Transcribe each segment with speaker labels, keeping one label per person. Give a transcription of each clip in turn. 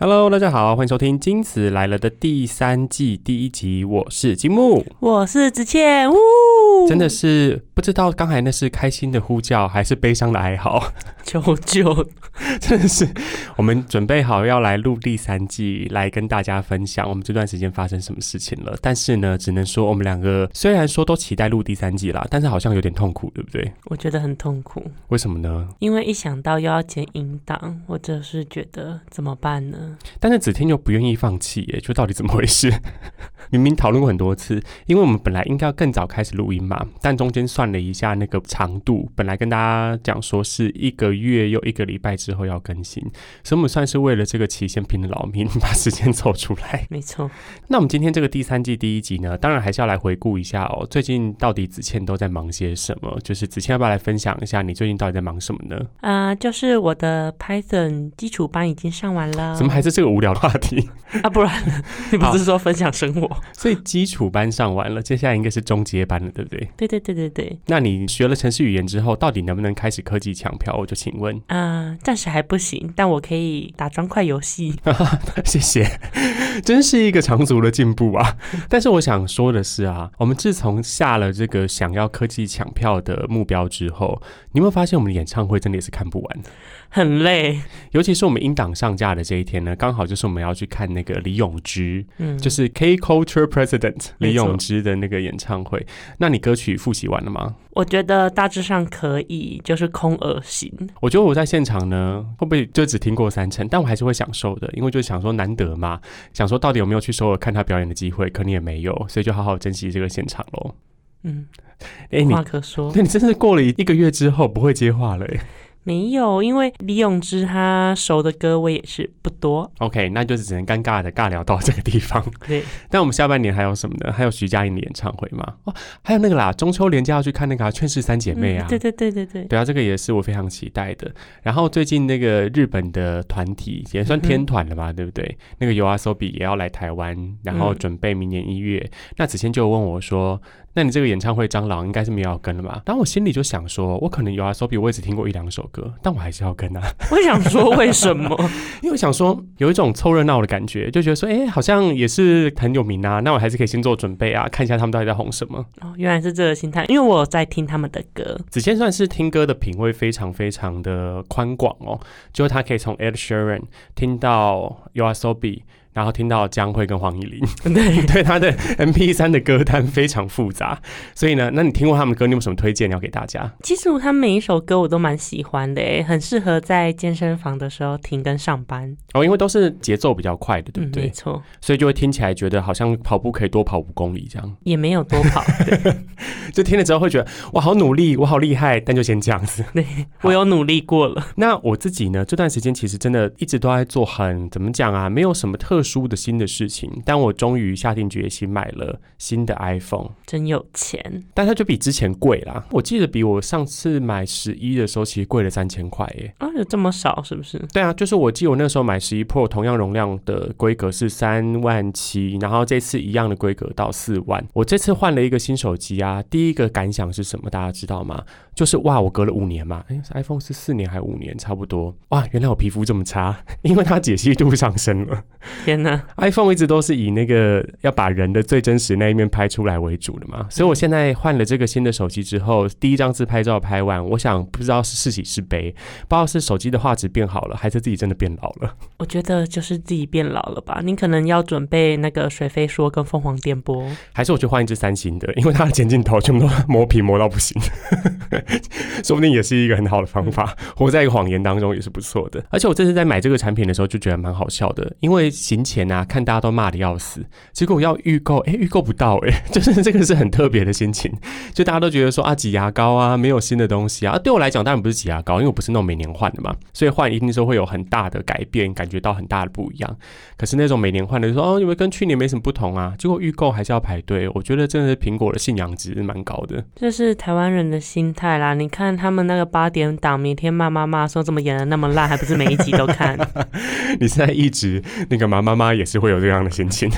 Speaker 1: Hello，大家好，欢迎收听《金子来了》的第三季第一集，我是金木，
Speaker 2: 我是子倩，呜，
Speaker 1: 真的是不知道刚才那是开心的呼叫还是悲伤的哀嚎，
Speaker 2: 求救，
Speaker 1: 真的是我们准备好要来录第三季，来跟大家分享我们这段时间发生什么事情了。但是呢，只能说我们两个虽然说都期待录第三季啦，但是好像有点痛苦，对不对？
Speaker 2: 我觉得很痛苦，
Speaker 1: 为什么呢？
Speaker 2: 因为一想到又要剪音档，我就是觉得怎么办呢？
Speaker 1: 但是子天又不愿意放弃耶，就到底怎么回事？明明讨论过很多次，因为我们本来应该要更早开始录音嘛，但中间算了一下那个长度，本来跟大家讲说是一个月又一个礼拜之后要更新，所以我们算是为了这个期限拼了老命，把时间凑出来。
Speaker 2: 没错，
Speaker 1: 那我们今天这个第三季第一集呢，当然还是要来回顾一下哦，最近到底子倩都在忙些什么？就是子倩要不要来分享一下你最近到底在忙什么呢？
Speaker 2: 啊、就是我的 Python 基础班已经上完了，
Speaker 1: 怎么还是这个无聊的话题？
Speaker 2: 啊？不然 你不是说分享生活？
Speaker 1: 所以基础班上完了，接下来应该是中阶班了，对不对？
Speaker 2: 对对对对对，
Speaker 1: 那你学了城市语言之后，到底能不能开始科技抢票？我就请问，
Speaker 2: 啊、暂时还不行，但我可以打砖块游戏。
Speaker 1: 谢谢，真是一个长足的进步啊！但是我想说的是啊，我们自从下了这个想要科技抢票的目标之后，你有没有发现我们的演唱会真的也是看不完？
Speaker 2: 很累，
Speaker 1: 尤其是我们音档上架的这一天呢，刚好就是我们要去看那个李永芝，
Speaker 2: 嗯，
Speaker 1: 就是 K Culture President 李永芝的那个演唱会。那你歌曲复习完了吗？
Speaker 2: 我觉得大致上可以，就是空耳型。
Speaker 1: 我觉得我在现场呢，会不会就只听过三成？但我还是会享受的，因为就想说难得嘛，想说到底有没有去首尔看他表演的机会，可能也没有，所以就好好珍惜这个现场喽。
Speaker 2: 嗯，
Speaker 1: 哎、
Speaker 2: 无
Speaker 1: 你
Speaker 2: 话可说。
Speaker 1: 对你真是过了一一个月之后不会接话了哎。
Speaker 2: 没有，因为李永芝他熟的歌我也是不多。
Speaker 1: OK，那就是只能尴尬的尬聊到这个地方。
Speaker 2: 对，
Speaker 1: 但我们下半年还有什么呢？还有徐佳莹的演唱会吗？哦，还有那个啦，中秋连假要去看那个、啊《劝世三姐妹》啊。
Speaker 2: 嗯对对对对对，
Speaker 1: 对啊，这个也是我非常期待的。然后最近那个日本的团体也算天团了吧，对不对？那个 YOASOBI 也要来台湾，然后
Speaker 2: 嗯
Speaker 1: 准备明年一月。那子谦就问我说：“那你这个演唱会蟑螂应该是没有要跟了吧？”然后我心里就想说，我可能 YOASOBI 我也只听过一两首歌，但我还是要跟啊，
Speaker 2: 我想说为什么？
Speaker 1: 因为我想说有一种凑热闹的感觉，就觉得说，哎，好像也是很有名啊，那我还是可以先做准备啊，看一下他们到底在红什么。
Speaker 2: 哦，原来是这个心态，因为我有在听他们的歌。
Speaker 1: 子谦算是听歌的品味非常非常的宽广哦，就是他可以从 Ed Sheeran 听到 YOASOBI，然后听到江蕙跟黄以玲，
Speaker 2: 对，
Speaker 1: 对他的 MP 三的歌单非常复杂，所以呢，那你听过他们歌，你有什么推荐要给大家？
Speaker 2: 其实他每一首歌我都蛮喜欢的，诶，很适合在健身房的时候听跟上班。
Speaker 1: 哦，因为都是节奏比较快的，对不
Speaker 2: 嗯，
Speaker 1: 对？
Speaker 2: 没错，
Speaker 1: 所以就会听起来觉得好像跑步可以多跑五公里这样，
Speaker 2: 也没有多跑。对，
Speaker 1: 就听了之后会觉得哇好努力，我好厉害，但就先这样子。
Speaker 2: 对我有努力过了。
Speaker 1: 那我自己呢？这段时间其实真的一直都在做很怎么讲啊，没有什么特殊的新的事情。但我终于下定决心买了新的 iPhone，
Speaker 2: 真有钱，
Speaker 1: 但它就比之前贵啦。我记得比我上次买十一的时候，其实贵了三千块耶。
Speaker 2: 啊，有这么少是不是？
Speaker 1: 对啊，就是我记得我那时候买十一 Pro 同样容量的规格是三万七，然后这次一样的规格到四万。我这次换了一个新手机啊，第一个感想是什么？大家知道吗？就是哇，我隔了五年嘛，诶 i p h o n e 是四年还五年，差不多。哇，原来我皮肤这么差，因为它解析度上升了。
Speaker 2: 天哪
Speaker 1: ！iPhone 一直都是以那个要把人的最真实那一面拍出来为主的嘛，所以我现在换了这个新的手机之后，第一张自拍照拍完，我想不知道是是喜是悲，不知道是手机的画质变好了，还是自己真的变老了。
Speaker 2: 我觉得就是自己变老了吧，你可能要准备那个水飞说跟凤凰电波。
Speaker 1: 还是我去换一只三星的，因为它的前镜头全部都磨皮磨到不行，说不定也是一个很好的方法。活在一个谎言当中也是不错的。而且我这次在买这个产品的时候就觉得蛮好笑的，因为行前啊看大家都骂的要死，结果要预购，哎，预购不到，哎，就是这个是很特别的心情。就大家都觉得说啊挤牙膏啊没有新的东西啊，啊对我来讲当然不是挤牙膏，因为我不是那种每年换的嘛，所以换一定是会有很大的改变，感觉到很大的不一样。可是那种每年换的就说哦，你们跟去年没什么不同啊，结果预购还是要排队，我觉得真的是苹果的信仰值蛮高的。
Speaker 2: 这是台湾人的心态啦。你看他们那个八点档，明天骂骂骂说怎么演的那么烂，还不是每一集都看？
Speaker 1: 你现在一直那个妈妈妈妈也是会有这样的心情，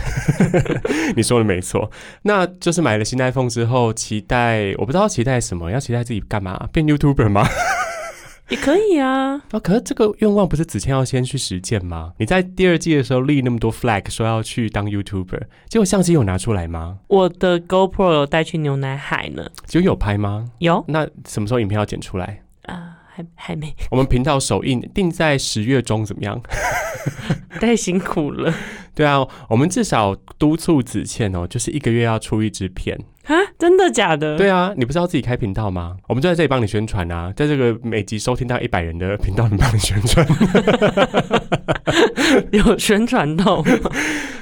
Speaker 1: 你说的没错。那就是买了新 iPhone 之后，期待我不知道期待什么，要期待自己干嘛？变 YouTuber 吗？
Speaker 2: 也可以啊。
Speaker 1: 啊，可是这个愿望不是子谦要先去实践吗？你在第二季的时候立那么多 flag，说要去当 YouTuber，结果相机有拿出来吗？
Speaker 2: 我的 GoPro 有带去牛奶海呢，
Speaker 1: 就有拍吗？
Speaker 2: 有
Speaker 1: 那什么时候影片要剪出来？
Speaker 2: 还没，
Speaker 1: 我们频道首映定在十月中，怎么样？
Speaker 2: 太辛苦了
Speaker 1: 对啊，我们至少督促子倩哦，就是一个月要出一支片。
Speaker 2: 啊！真的假的？
Speaker 1: 对啊，你不是要自己开频道吗？我们就在这里帮你宣传啊，在这个每集收听到一百人的频道里帮你宣传。
Speaker 2: 有宣传到吗？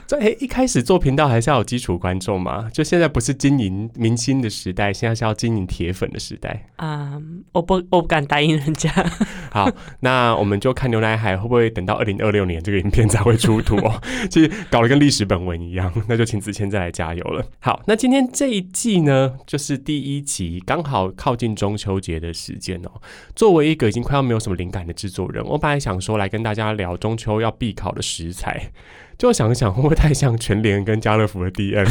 Speaker 1: 这哎，一开始做频道还是要有基础观众嘛，就现在不是经营明星的时代，现在是要经营铁粉的时代。
Speaker 2: 啊、我不，我不敢答应人家。
Speaker 1: 好，那我们就看牛奶海会不会等到二零二六年这个影片才会出土哦。其实搞得跟历史本文一样，那就请子谦再来加油了。好，那今天这一季呢，就是第一集，刚好靠近中秋节的时间哦。作为一个已经快要没有什么灵感的制作人，我本来想说来跟大家聊中秋要必考的食材。就想一想，会不会太像全联跟家乐福的 DM？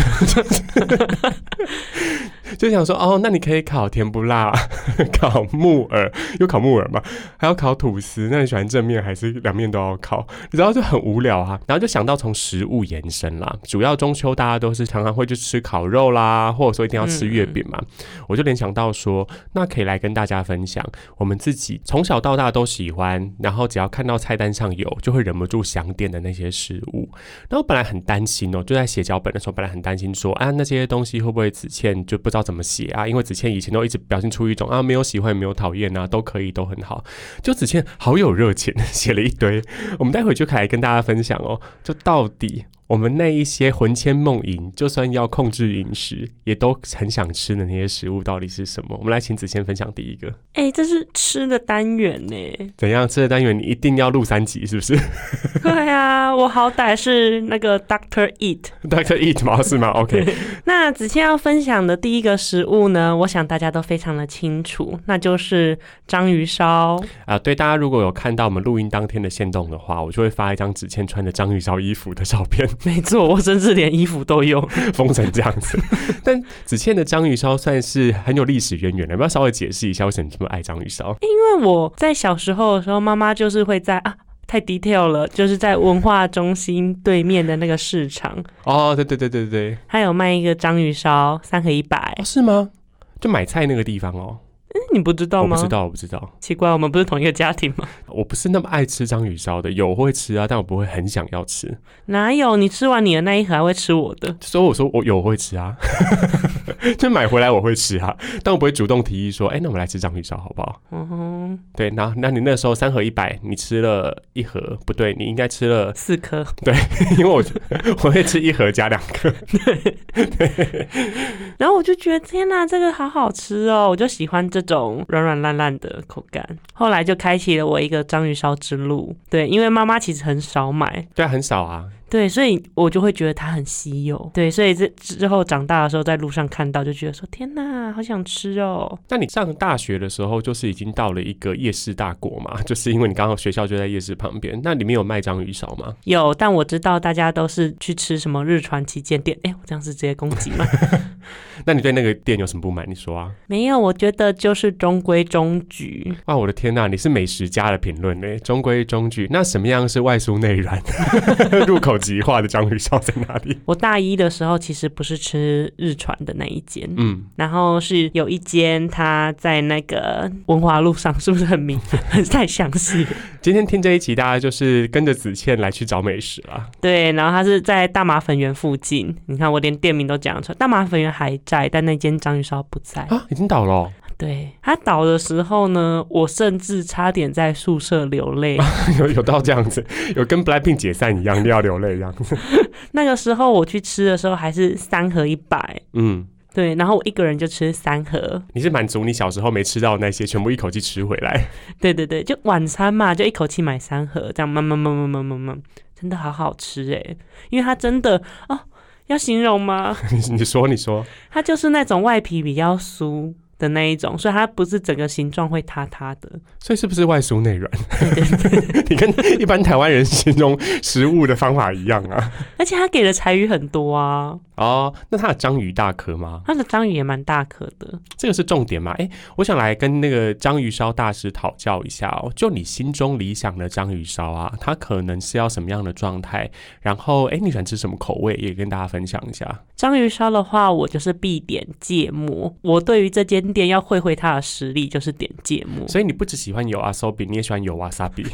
Speaker 1: 就想说，哦，那你可以烤甜不辣，烤木耳，有烤木耳吗？还要烤吐司，那你喜欢正面还是两面都要烤？然后就很无聊啊。然后就想到从食物延伸啦，主要中秋大家都是常常会去吃烤肉啦，或者说一定要吃月饼嘛。我就联想到说，那可以来跟大家分享我们自己从小到大都喜欢，然后只要看到菜单上有，就会忍不住想点的那些食物。那我本来很担心哦，就在写脚本的时候，本来很担心说，啊，那些东西会不会子倩就不知道要怎么写啊？因为子倩以前都一直表现出一种啊，没有喜欢，没有讨厌啊，都可以，都很好。就子倩好有热情，写了一堆，我们待会就可以来跟大家分享哦。就到底我们那一些魂牵梦萦，就算要控制饮食，也都很想吃的那些食物到底是什么？我们来请子倩分享第一个，
Speaker 2: 哎、这是吃的单元呢。
Speaker 1: 怎样吃的单元你一定要录三集，是不是
Speaker 2: 对啊，我好歹是那个 Doctor Eat。
Speaker 1: ？Doctor Eat 吗？是吗？OK，
Speaker 2: 那子谦要分享的第一个食物呢，我想大家都非常的清楚，那就是章鱼烧。
Speaker 1: 啊，对，大家如果有看到我们录音当天的线动的话，我就会发一张子倩穿着章鱼烧衣服的照片，
Speaker 2: 没错，我甚至连衣服都有。
Speaker 1: 封成这样子。但子倩的章鱼烧算是很有历史渊源的，要不要稍微解释一下为什么你这么爱章鱼烧？
Speaker 2: 因为我在小时候的时候，妈妈就是会在啊。太 detail 了，就是在文化中心对面的那个市场，
Speaker 1: 哦，对对对对对，
Speaker 2: 还有卖一个章鱼烧，三合一百
Speaker 1: 哦，。是吗？就买菜那个地方哦，
Speaker 2: 你不知道吗？
Speaker 1: 我不知道，我不知道，
Speaker 2: 奇怪，我们不是同一个家庭吗？
Speaker 1: 我不是那么爱吃章鱼烧的，有会吃啊，但我不会很想要吃，
Speaker 2: 哪有？你吃完你的那一盒还会吃我的？
Speaker 1: 所以我说我有会吃啊，就买回来我会吃啊，但我不会主动提议说，哎、那我们来吃章鱼烧好不好？
Speaker 2: 嗯哼，
Speaker 1: 对，那那你那时候三盒一百，你吃了一盒，不对，你应该吃了，
Speaker 2: 四颗。
Speaker 1: 对 因为我我会吃一盒加两颗。
Speaker 2: 对，然后我就觉得天哪，这个好好吃哦！我就喜欢这这种软软烂烂的口感。后来就开启了我一个章鱼烧之路。对，因为妈妈其实很少买，
Speaker 1: 对，很少啊。
Speaker 2: 对，所以我就会觉得它很稀有。对，所以这之后长大的时候，在路上看到，就觉得说天哪，好想吃哦。
Speaker 1: 那你上大学的时候，就是已经到了一个夜市大国嘛？就是因为你刚好学校就在夜市旁边，那里面有卖章鱼烧吗？
Speaker 2: 有，但我知道大家都是去吃什么日传旗舰店。哎，我这样是直接攻击吗？
Speaker 1: 那你对那个店有什么不满？你说啊？
Speaker 2: 没有，我觉得就是中规中矩。
Speaker 1: 哇，我的天呐，你是美食家的评论呢，中规中矩。那什么样是外酥内软、入口即化的章鱼烧在哪里？
Speaker 2: 我大一的时候其实不是吃日传的那一间，
Speaker 1: 嗯，
Speaker 2: 然后是有一间，它在那个文华路上，是不是很明很太详细？
Speaker 1: 今天听这一集，大家就是跟着子倩来去找美食啦。
Speaker 2: 对，然后它是在大麻粉园附近。你看，我连店名都讲出来，大麻粉园还在，但那间章鱼烧不在。
Speaker 1: 啊，已经倒了哦、
Speaker 2: 对，他倒的时候呢，我甚至差点在宿舍流泪。
Speaker 1: 有有到这样子，有跟 Blackpink 解散一样，要流泪一样。
Speaker 2: 那个时候我去吃的时候还是三盒一百，
Speaker 1: 嗯，
Speaker 2: 对，然后我一个人就吃三盒。
Speaker 1: 你是满足你小时候没吃到的那些，全部一口气吃回来。
Speaker 2: 对对对，就晚餐嘛，就一口气买三盒，这样慢慢慢慢慢慢慢，真的好好吃哎！因为它真的哦，要形容吗？
Speaker 1: 你你说，你说，
Speaker 2: 它就是那种外皮比较酥的那一种，所以它不是整个形状会塌塌的。
Speaker 1: 所以是不是外酥内软？你跟一般台湾人形容食物的方法一样啊？
Speaker 2: 而且它给的柴鱼很多啊，
Speaker 1: 哦，那它的章鱼大颗吗？
Speaker 2: 它的章鱼也蛮大颗的。
Speaker 1: 这个是重点吗？哎，我想来跟那个章鱼烧大师讨教一下哦。就你心中理想的章鱼烧啊，它可能是要什么样的状态？然后，哎，你喜欢吃什么口味？也跟大家分享一下。
Speaker 2: 章鱼烧的话，我就是必点芥末。我对于这间店要会会它的实力，就是点芥末。
Speaker 1: 所以你不只喜欢有阿寿比，你也喜欢有瓦萨比。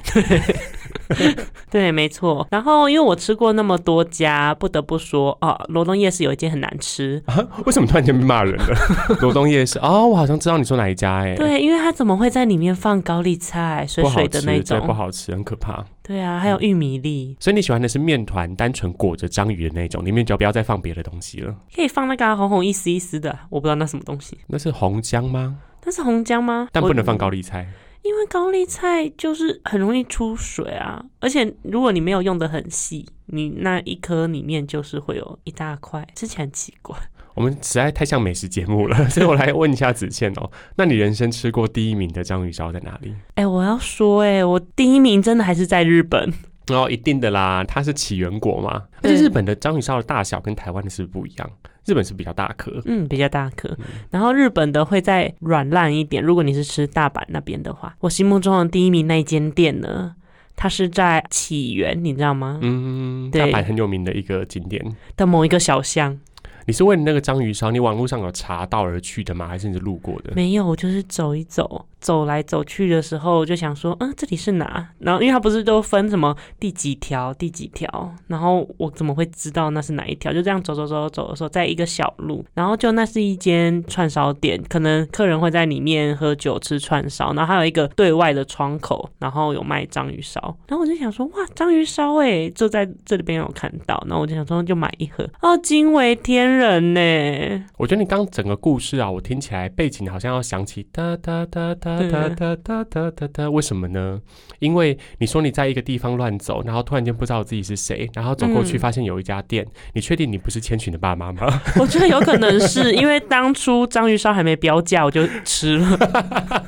Speaker 2: 对，没错。然后，因为我吃过那么多家，不得不说啊，罗东夜市有一间很难吃。
Speaker 1: 啊为什么突然间被骂人了？罗东夜市哦，我好像知道你说哪一家哎。
Speaker 2: 对，因为它怎么会在里面放高丽菜、水水的那种？
Speaker 1: 不好吃，很可怕。
Speaker 2: 对啊，还有玉米粒。
Speaker 1: 所以你喜欢的是面团单纯裹着章鱼的那种，里面就不要再放别的东西了。
Speaker 2: 可以放那个红红一丝一丝的，我不知道那什么东西。
Speaker 1: 那是红姜吗？
Speaker 2: 那是红姜吗？
Speaker 1: 但不能放高丽菜。
Speaker 2: 因为高丽菜就是很容易出水啊，而且如果你没有用的很细，你那一颗里面就是会有一大块，吃起来很奇怪。
Speaker 1: 我们实在太像美食节目了，所以我来问一下子倩哦，那你人生吃过第一名的章鱼烧在哪里？
Speaker 2: 哎，我要说，哎，我第一名真的还是在日本。
Speaker 1: 哦，一定的啦，它是起源国嘛，而且日本的章鱼烧的大小跟台湾的是不一样。日本是比较大颗，
Speaker 2: 嗯，比较大颗。然后日本的会再软烂一点。如果你是吃大阪那边的话，我心目中的第一名那一间店呢，它是在起源，你知道吗？
Speaker 1: 嗯，大阪很有名的一个景点
Speaker 2: 的某一个小巷。
Speaker 1: 你是为了那个章鱼烧，你网络上有查到而去的吗？还是你是路过的？
Speaker 2: 没有，我就是走一走。走来走去的时候，就想说，嗯，这里是哪？然后，因为它不是都分什么第几条、第几条，然后我怎么会知道那是哪一条？就这样走走走走的时候，在一个小路，然后就那是一间串烧店，可能客人会在里面喝酒吃串烧，然后还有一个对外的窗口，然后有卖章鱼烧。然后我就想说，哇，章鱼烧哎，就在这里边有看到，然后我就想说，就买一盒，哦，惊为天人呢。
Speaker 1: 我觉得你刚整个故事啊，我听起来背景好像要想起哒哒哒哒。哒哒哒哒哒哒，为什么呢？因为你说你在一个地方乱走，然后突然间不知道自己是谁，然后走过去发现有一家店，你确定你不是千寻的爸妈吗？
Speaker 2: 我觉得有可能是因为当初章鱼烧还没标价，我就吃了。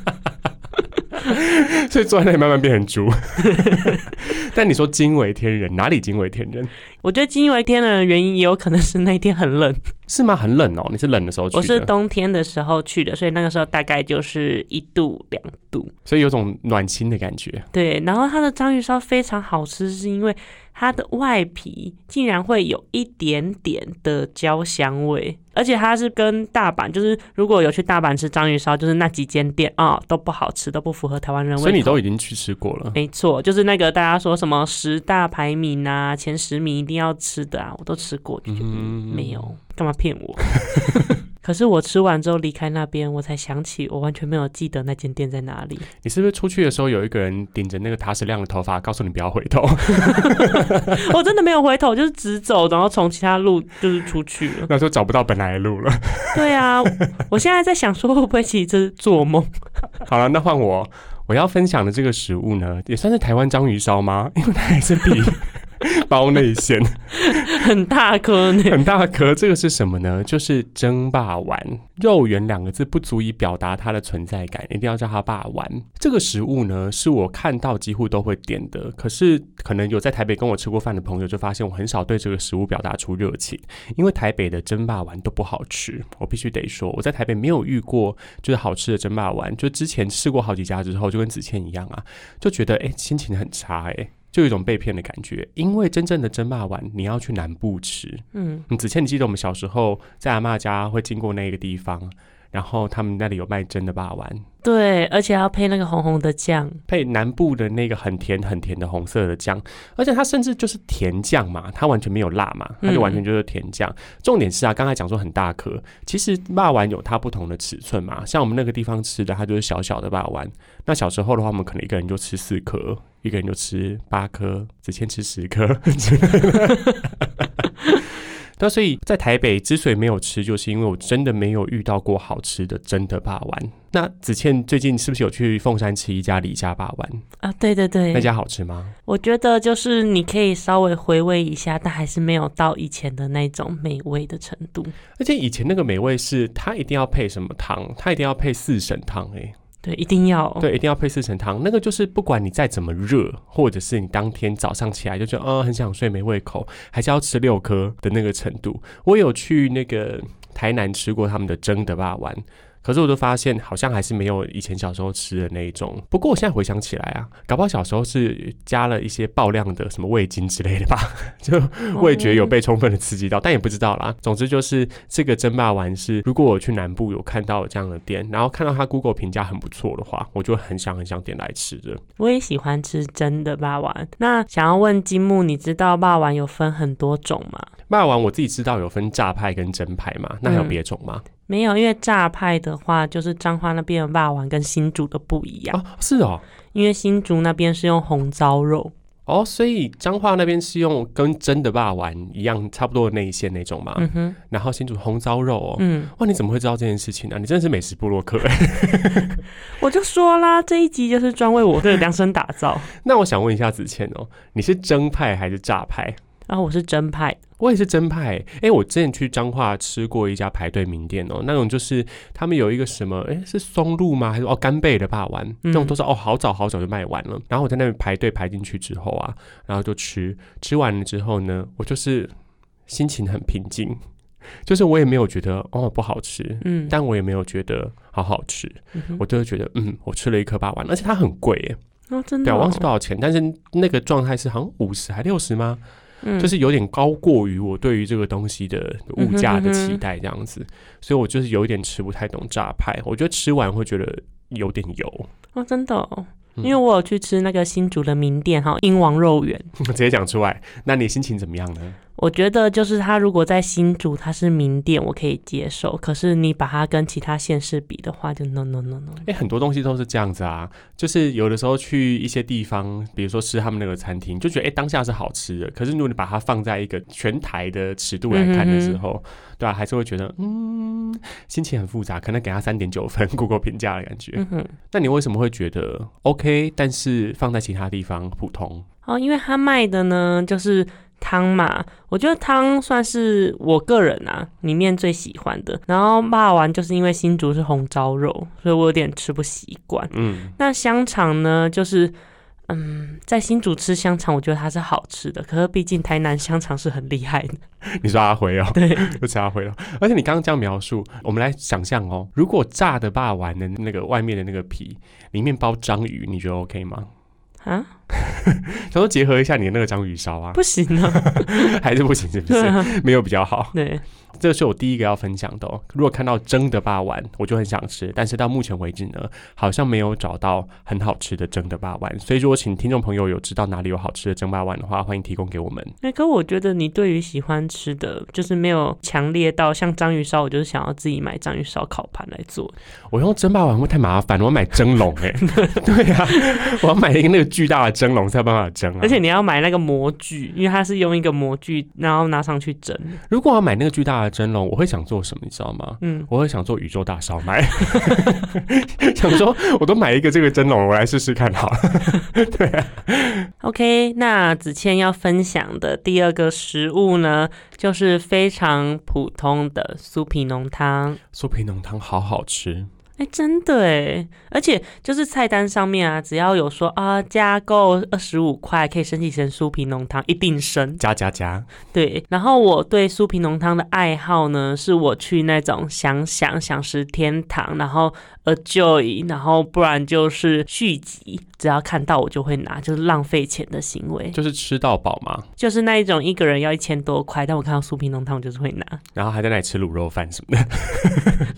Speaker 1: 所以坐在那里慢慢变成猪。但你说惊为天人，哪里惊为天人？
Speaker 2: 我觉得惊为天人的原因也有可能是那天很冷，
Speaker 1: 是吗？很冷哦，你是冷的时候去的。
Speaker 2: 我是冬天的时候去的，所以那个时候大概就是一度两度，
Speaker 1: 所以有种暖心的感觉。
Speaker 2: 对，然后它的章鱼烧非常好吃，是因为。它的外皮竟然会有一点点的焦香味，而且它是跟大阪，就是如果有去大阪吃章鱼烧，就是那几间店啊都不好吃，都不符合台湾人味。
Speaker 1: 所以你都已经去吃过了？
Speaker 2: 没错，就是那个大家说什么十大排名啊，前十名一定要吃的啊，我都吃过，没有干嘛骗我？可是我吃完之后离开那边，我才想起我完全没有记得那间店在哪里。
Speaker 1: 你是不是出去的时候有一个人顶着那个塔矢亮的头发，告诉你不要回头？
Speaker 2: 我真的没有回头，就是直走，然后从其他路就是出去了。
Speaker 1: 那时候找不到本来的路了。
Speaker 2: 对啊，我现在在想说会不会其实是做梦？
Speaker 1: 好了，那换我，我要分享的这个食物呢，也算是台湾章鱼烧吗？因为它也是比。包内馅
Speaker 2: 很大颗，
Speaker 1: 很大颗。这个是什么呢？就是蒸霸丸。肉圆两个字不足以表达它的存在感，一定要叫它霸丸。这个食物呢，是我看到几乎都会点的。可是可能有在台北跟我吃过饭的朋友，就发现我很少对这个食物表达出热情，因为台北的蒸霸丸都不好吃。我必须得说，我在台北没有遇过就是好吃的蒸霸丸。就之前试过好几家之后，就跟子倩一样啊，就觉得哎心情很差哎。就有一种被骗的感觉，因为真正的蒸霸丸你要去南部吃。嗯，子倩，你记得我们小时候在阿妈家会经过那个地方，然后他们那里有卖真的霸丸。
Speaker 2: 对，而且要配那个红红的酱，
Speaker 1: 配南部的那个很甜很甜的红色的酱，而且它甚至就是甜酱嘛，它完全没有辣嘛，它就完全就是甜酱。重点是啊，刚才讲说很大颗，其实霸丸有它不同的尺寸嘛，像我们那个地方吃的，它就是小小的霸丸。那小时候的话，我们可能一个人就吃四颗，一个人就吃八颗，只先吃十颗。那所以在台北之所以没有吃，就是因为我真的没有遇到过好吃的真的霸丸。那子倩最近是不是有去凤山吃一家李家霸丸
Speaker 2: 啊？对对对，
Speaker 1: 那家好吃吗？
Speaker 2: 我觉得就是你可以稍微回味一下，但还是没有到以前的那种美味的程度。
Speaker 1: 而且以前那个美味是它一定要配什么汤？它一定要配四神汤哎。
Speaker 2: 对，一定要。
Speaker 1: 对，一定要配四神汤。那个就是不管你再怎么热，或者是你当天早上起来就觉得，呃，很想睡，没胃口，还是要吃六颗的那个程度。我有去那个台南吃过他们的蒸的霸丸。可是我就发现，好像还是没有以前小时候吃的那一种。不过我现在回想起来啊，搞不好小时候是加了一些爆量的什么味精之类的吧，就味觉有被充分的刺激到，但也不知道啦。总之就是这个蒸霸丸是，如果我去南部有看到这样的店，然后看到它 Google 评价很不错的话，我就很想很想点来吃的。
Speaker 2: 我也喜欢吃蒸的霸丸。那想要问金木，你知道霸丸有分很多种吗？
Speaker 1: 霸丸我自己知道有分炸派跟蒸派嘛，那还有别种吗？
Speaker 2: 没有，因为炸派的话，就是彰化那边的霸王跟新竹的不一样。
Speaker 1: 哦，是哦，
Speaker 2: 因为新竹那边是用红糟肉。
Speaker 1: 哦，所以彰化那边是用跟真的霸王一样差不多的内馅那种嘛。嗯哼。然后新竹红糟肉哦。嗯。哇，你怎么会知道这件事情呢？你真的是美食部落客。
Speaker 2: 我就说啦，这一集就是专为我的量身打造。
Speaker 1: 那我想问一下子倩哦，你是蒸派还是炸派？
Speaker 2: 啊，我是蒸派，
Speaker 1: 我也是真派。哎，我之前去彰化吃过一家排队名店哦，那种就是他们有一个什么，哎，是松露吗？还是哦干贝的霸丸？那种都是哦，好早好早就卖完了。然后我在那边排队排进去之后啊，然后就吃，吃完了之后呢，我就是心情很平静，就是我也没有觉得哦不好吃，嗯，但我也没有觉得好好吃，我就是觉得嗯，我吃了一颗霸丸，而且它很贵耶，
Speaker 2: 哦真的，
Speaker 1: 对，我忘记多少钱，但是那个状态是好像五十还六十吗？就是有点高过于我对于这个东西的物价的期待这样子，所以我就是有一点吃不太懂炸派。我觉得吃完会觉得有点油。
Speaker 2: 哦，真的，因为我有去吃那个新竹的名店哈，鹰王肉圆，
Speaker 1: 直接讲出来，那你心情怎么样呢？
Speaker 2: 我觉得就是他如果在新竹，他是名店，我可以接受。可是你把它跟其他县市比的话，就 no no no no。
Speaker 1: 哎，很多东西都是这样子啊，就是有的时候去一些地方，比如说吃他们那个餐厅，就觉得哎当下是好吃的。可是如果你把它放在一个全台的尺度来看的时候，对啊，还是会觉得嗯，心情很复杂，可能给他三点九分，Google 评价的感觉。那你为什么会觉得 OK，但是放在其他地方普通？
Speaker 2: 哦，因为他卖的呢，就是。汤嘛，我觉得汤算是我个人啊里面最喜欢的。然后骂完就是因为新竹是红烧肉，所以我有点吃不习惯。嗯，那香肠呢，就是嗯，在新竹吃香肠，我觉得它是好吃的。可是毕竟台南香肠是很厉害的。
Speaker 1: 你说阿辉哦，
Speaker 2: 对，
Speaker 1: 就吃阿辉哦。而且你刚刚这样描述，我们来想象哦，如果炸的霸丸的那个外面的那个皮里面包章鱼，你觉得 OK 吗？啊，想说结合一下你的那个章鱼烧啊，
Speaker 2: 不行啊，
Speaker 1: 还是不行，是不是？没有比较好。
Speaker 2: 对。
Speaker 1: 这是我第一个要分享的。哦。如果看到蒸的霸丸，我就很想吃。但是到目前为止呢，好像没有找到很好吃的蒸的霸丸。所以如果请听众朋友有知道哪里有好吃的蒸霸丸的话，欢迎提供给我们。
Speaker 2: 那可我觉得你对于喜欢吃的就是没有强烈到像章鱼烧，我就是想要自己买章鱼烧烤盘来做。
Speaker 1: 我用蒸霸丸会太麻烦，我要买蒸笼哎。对啊，我要买一个那个巨大的蒸笼才有办法蒸啊。
Speaker 2: 而且你要买那个模具，因为它是用一个模具，然后拿上去蒸。
Speaker 1: 如果要买那个巨大的蒸笼，我会想做什么，你知道吗？嗯，我会想做宇宙大烧麦，想说我都买一个这个蒸笼，我来试试看好了。对
Speaker 2: ，OK，那子倩要分享的第二个食物呢，就是非常普通的酥皮浓汤。
Speaker 1: 酥皮浓汤好好吃。
Speaker 2: 哎，真的哎，而且就是菜单上面啊，只要有说啊加购二十五块可以升级成酥皮浓汤，一定升
Speaker 1: 加加加。
Speaker 2: 对，然后我对酥皮浓汤的爱好呢，是我去那种想想想食天堂，然后。a，joy，然后不然就是续集，只要看到我就会拿，就是浪费钱的行为，
Speaker 1: 就是吃到饱吗？
Speaker 2: 就是那一种一个人要一千多块，但我看到酥皮浓汤，我就是会拿，
Speaker 1: 然后还在那里吃卤肉饭什么的，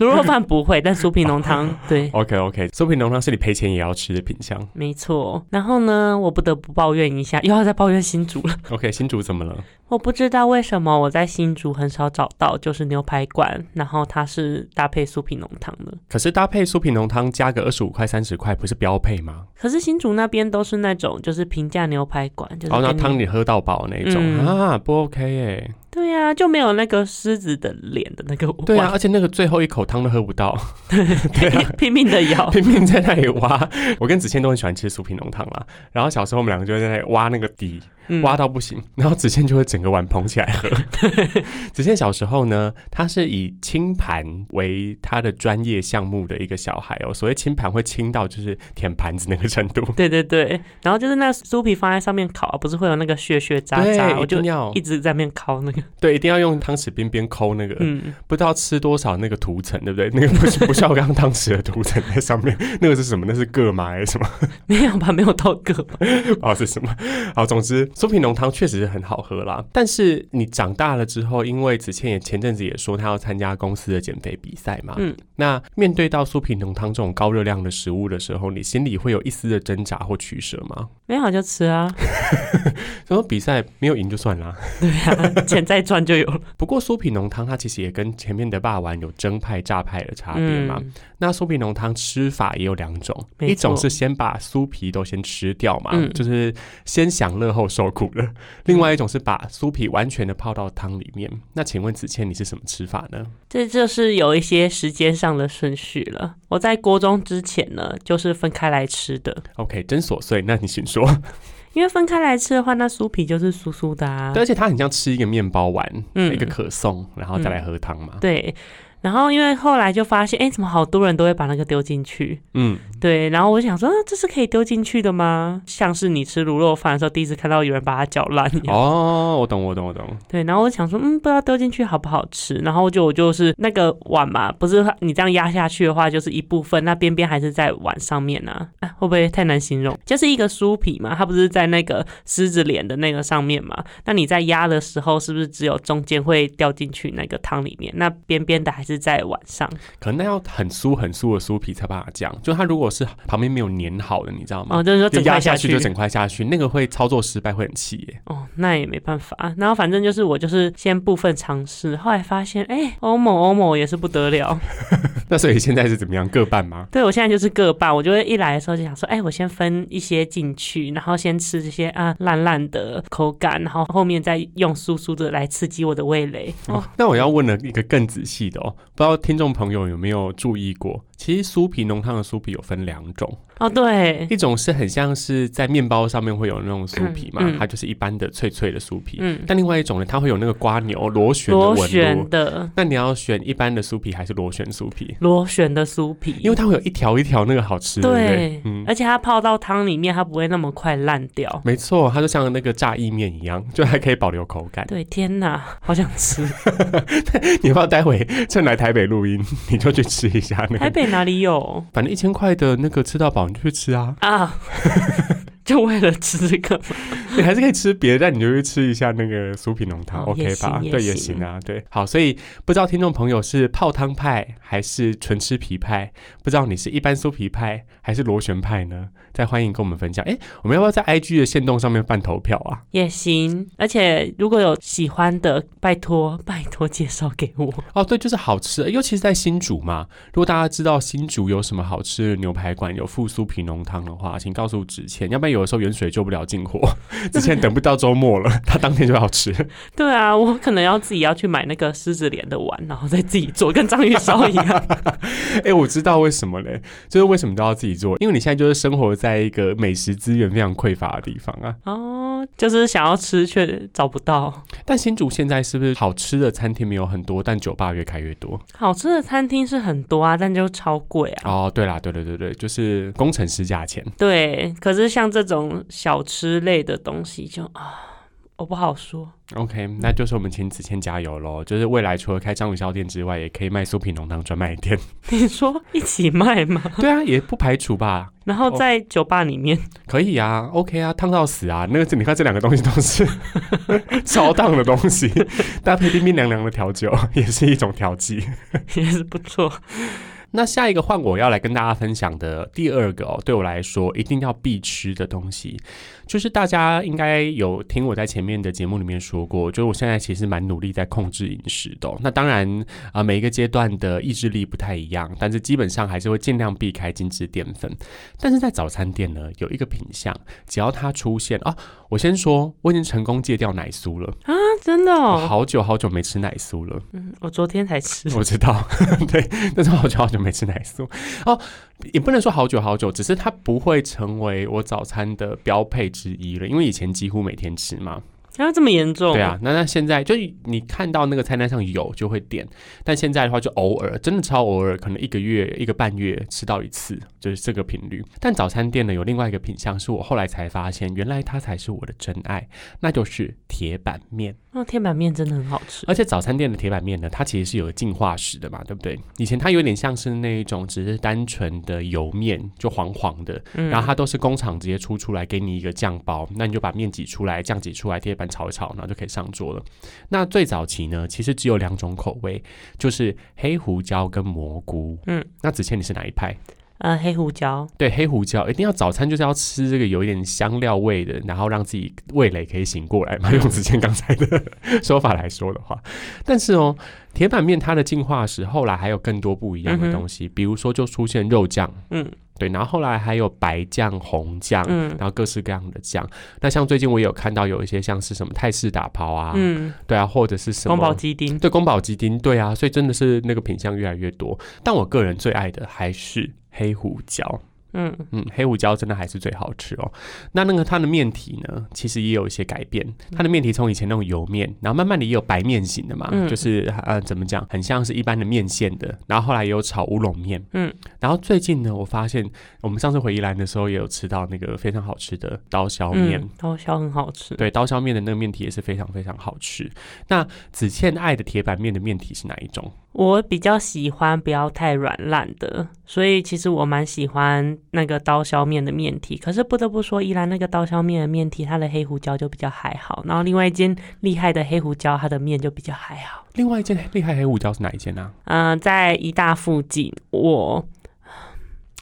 Speaker 2: 卤肉饭不会，但酥皮浓汤对。
Speaker 1: OK OK，酥皮浓汤是你赔钱也要吃的品相，
Speaker 2: 没错。然后呢，我不得不抱怨一下，又要再抱怨新竹了。
Speaker 1: OK，新竹怎么了？
Speaker 2: 我不知道为什么我在新竹很少找到，就是牛排馆，然后它是搭配酥皮浓汤的，
Speaker 1: 可是搭配酥。酥皮浓汤加个二十五块三十块不是标配吗？
Speaker 2: 可是新竹那边都是那种就是平价牛排馆，就是
Speaker 1: 那汤你喝到饱那种啊，不 OK 哎。
Speaker 2: 对呀，就没有那个狮子的脸的那个。
Speaker 1: 对啊，而且那个最后一口汤都喝不到。
Speaker 2: 对啊，拼命的咬，
Speaker 1: 拼命在那里挖。我跟子谦都很喜欢吃酥皮浓汤啦。然后小时候我们两个就在那里挖那个底。
Speaker 2: 嗯
Speaker 1: 挖到不行，然后子健就会整个碗捧起来喝。子健小时候呢，他是以清盘为他的专业项目的一个小孩哦。所谓清盘会清到就是舔盘子那个程度。
Speaker 2: 对对对，然后就是那酥皮放在上面烤，不是会有那个屑屑渣，渣，我
Speaker 1: 一
Speaker 2: 就
Speaker 1: 要
Speaker 2: 一直在那边烤那个，
Speaker 1: 对，一定要用汤匙边边抠那个，
Speaker 2: 嗯，
Speaker 1: 不知道吃多少那个涂层，对不对？那个不是不锈钢汤匙的涂层在上面，那个是什么？那是铬吗还是什么？
Speaker 2: 没有吧，没有到铬吧，
Speaker 1: 哦，是什么？好，总之酥皮浓汤确实是很好喝啦。但是你长大了之后，因为子倩也前阵子也说她要参加公司的减肥比赛嘛，
Speaker 2: 嗯，
Speaker 1: 那面对到酥皮浓汤这种高热量的食物的时候，你心里会有一丝的挣扎或取舍吗？
Speaker 2: 没有就吃啊，
Speaker 1: 然后比赛没有赢就算啦。
Speaker 2: 对啊，钱再赚就有了，
Speaker 1: 不过酥皮浓汤它其实也跟前面的霸王有蒸派、炸派的差别嘛。
Speaker 2: 嗯，
Speaker 1: 那酥皮浓汤吃法也有两种，一种是先把酥皮都先吃掉嘛，
Speaker 2: 嗯
Speaker 1: 就是先享乐后受苦的；另外一种是把酥皮完全的泡到汤里面。那请问子倩你是什么吃法呢？
Speaker 2: 这就是有一些时间上的顺序了。我在锅中之前呢，就是分开来吃的
Speaker 1: ，OK，真琐碎，那你请说。
Speaker 2: 因为分开来吃的话，那酥皮就是酥酥的啊
Speaker 1: 对，，而且它很像吃一个面包丸，
Speaker 2: 嗯
Speaker 1: 一个可颂，然后再来喝汤嘛。
Speaker 2: 对。然后因为后来就发现，哎，怎么好多人都会把那个丢进去？
Speaker 1: 嗯，
Speaker 2: 对，然后我想说，啊这是可以丢进去的吗？像是你吃卤肉饭的时候，第一次看到有人把它搅烂。
Speaker 1: 哦，我懂，我懂，我懂。
Speaker 2: 对，然后我想说，嗯，不知道丢进去好不好吃。然后就我就是那个碗嘛，不是你这样压下去的话，就是一部分，那边边还是在碗上面呢、啊。啊，会不会太难形容？就是一个酥皮嘛，它不是在那个狮子脸的那个上面嘛？那你在压的时候，是不是只有中间会掉进去那个汤里面？那边边的还是在晚上？
Speaker 1: 可能那要很酥很酥的酥皮才把它这样。就它如果是旁边没有粘好的，你知道吗？
Speaker 2: 哦，就是说整块去
Speaker 1: 压下去就整块下去，那个会操作失败，会很气耶。
Speaker 2: 哦，那也没办法。然后反正就是我就是先部分尝试，后来发现，哎、欧某欧某也是不得了。
Speaker 1: 那所以现在是怎么样？各半吗？
Speaker 2: 对我现在就是各半，我就会一来的时候就想说，哎、我先分一些进去，然后先吃这些啊烂烂的口感，然后后面再用酥酥的来刺激我的味蕾。哦，
Speaker 1: 那我要问了一个更仔细的哦，不知道听众朋友有没有注意过？其实酥皮浓汤的酥皮有分两种，
Speaker 2: 哦，对，
Speaker 1: 一种是很像是在面包上面会有那种酥皮嘛，
Speaker 2: 嗯嗯
Speaker 1: 它就是一般的脆脆的酥皮。
Speaker 2: 嗯，
Speaker 1: 但另外一种呢，它会有那个瓜牛螺旋的纹
Speaker 2: 螺旋。的
Speaker 1: 那你要选一般的酥皮还是螺旋酥皮？
Speaker 2: 螺旋的酥皮，
Speaker 1: 因为它会有一条一条那个好吃，对对
Speaker 2: 对？，
Speaker 1: 嗯，
Speaker 2: 而且它泡到汤里面，它不会那么快烂掉。
Speaker 1: 没错，它就像那个炸意面一样，就还可以保留口感。
Speaker 2: 对，天哪，好想吃！
Speaker 1: 你要不要待会趁来台北录音，你就去吃一下那个？
Speaker 2: 台北哪里有
Speaker 1: 反正一千块的那个吃到饱，你就去吃啊。
Speaker 2: 啊？就为了吃这个？
Speaker 1: 你还是可以吃别的，但你就去吃一下那个酥皮浓汤、
Speaker 2: 哦
Speaker 1: o k 吧？对，也
Speaker 2: 行
Speaker 1: 啊。对，好，所以不知道听众朋友是泡汤派还是纯吃皮派？不知道你是一般酥皮派还是螺旋派呢？再欢迎跟我们分享。哎，我们要不要在 IG 的线动上面办投票啊？
Speaker 2: 也行，而且如果有喜欢的，拜托拜托介绍给我。
Speaker 1: 哦，对，就是好吃，尤其是在新竹嘛。如果大家知道新竹有什么好吃的牛排馆，有复苏皮浓汤的话，请告诉子倩，要不然有的时候远水救不了近火，子倩等不到周末了，他当天就要吃。
Speaker 2: 对啊，我可能要自己要去买那个狮子脸的碗，然后再自己做，跟章鱼烧一样。
Speaker 1: 哎、我知道为什么嘞，就是为什么都要自己做，因为你现在就是生活在一个美食资源非常匮乏的地方啊。
Speaker 2: 哦，就是想要吃却找不到。
Speaker 1: 但新竹现在是不是好吃的餐厅没有很多，但酒吧越开越多？
Speaker 2: 好吃的餐厅是很多啊，但就超贵啊。
Speaker 1: 哦，对啦，对对对对，就是工程师价钱。
Speaker 2: 对，可是像这种小吃类的东西就啊，我不好说。
Speaker 1: OK，那就是我们请子谦加油喽！就是未来除了开章鱼烧店之外，也可以卖酥皮浓汤专卖店。
Speaker 2: 你说一起卖吗？
Speaker 1: 对啊，也不排除吧。
Speaker 2: 然后在酒吧里面，
Speaker 1: 可以啊，OK 啊，烫到死啊！那个你看这两个东西都是 超烫的东西，搭配冰冰凉凉的调酒，也是一种调剂。
Speaker 2: 也是不错。
Speaker 1: 那下一个换我要来跟大家分享的第二个哦，对我来说一定要必吃的东西，就是大家应该有听我在前面的节目里面说过，就是我现在其实蛮努力在控制饮食的、那当然啊、每一个阶段的意志力不太一样，但是基本上还是会尽量避开精致淀粉。但是在早餐店呢，有一个品相，只要它出现啊，我先说我已经成功戒掉奶酥了。
Speaker 2: 啊，真的哦，
Speaker 1: 好久好久没吃奶酥了。
Speaker 2: 嗯，我昨天才吃。
Speaker 1: 我知道，对，但是好久好久没吃奶酥哦，也不能说好久好久，只是它不会成为我早餐的标配之一了，因为以前几乎每天吃嘛。
Speaker 2: 还有这么严重？
Speaker 1: 对啊，，那那现在就你看到那个菜单上有就会点，但现在的话就偶尔，真的超偶尔，可能一个月一个半月吃到一次，就是这个频率。但早餐店呢有另外一个品相，是我后来才发现，原来它才是我的真爱，那就是铁板面。
Speaker 2: 那铁板面真的很好吃。
Speaker 1: 而且早餐店的铁板面呢，它其实是有进化史的嘛，对不对？以前它有点像是那一种只是单纯的油面，就黄黄的，
Speaker 2: 嗯
Speaker 1: 然后它都是工厂直接出出来给你一个酱包，那你就把面挤出来，酱挤出来，铁板炒一炒，然后就可以上桌了。那最早期呢，其实只有两种口味，就是黑胡椒跟蘑菇。
Speaker 2: 嗯，
Speaker 1: 那子倩你是哪一派？
Speaker 2: 呃，黑胡椒，
Speaker 1: 对，黑胡椒一定要早餐就是要吃这个有一点香料味的，然后让自己味蕾可以醒过来嘛。用子健刚才的 说法来说的话，但是哦，铁板面它的进化史后来还有更多不一样的东西，比如说就出现肉酱，
Speaker 2: 嗯
Speaker 1: 对，然后后来还有白酱、红酱。
Speaker 2: 嗯
Speaker 1: 然后各式各样的酱，那像最近我也有看到有一些像是什么泰式打抛啊，
Speaker 2: 嗯，
Speaker 1: 对啊，或者是什么
Speaker 2: 宫保鸡丁，
Speaker 1: 对，宫保鸡丁，对啊，所以真的是那个品相越来越多。但我个人最爱的还是黑胡椒。
Speaker 2: 嗯
Speaker 1: 嗯，黑胡椒真的还是最好吃哦。那那个它的面体呢，其实也有一些改变。它的面体从以前那种油面，然后慢慢的也有白面型的嘛，
Speaker 2: 嗯
Speaker 1: 就是呃怎么讲，很像是一般的面线的。然后后来也有炒乌龙面，
Speaker 2: 嗯，
Speaker 1: 然后最近呢，我发现我们上次回宜兰的时候也有吃到那个非常好吃的刀削面。
Speaker 2: 嗯，刀削很好吃。
Speaker 1: 对，刀削面的那个面体也是非常非常好吃。那子倩爱的铁板面的面体是哪一种？
Speaker 2: 我比较喜欢不要太软烂的，所以其实我蛮喜欢那个刀削面的面体。可是不得不说，依兰那个刀削面的面体，它的黑胡椒就比较还好。然后另外一间厉害的黑胡椒，它的面就比较还好。
Speaker 1: 另外一间厉害黑胡椒是哪一间啊？
Speaker 2: 嗯、在一大附近，我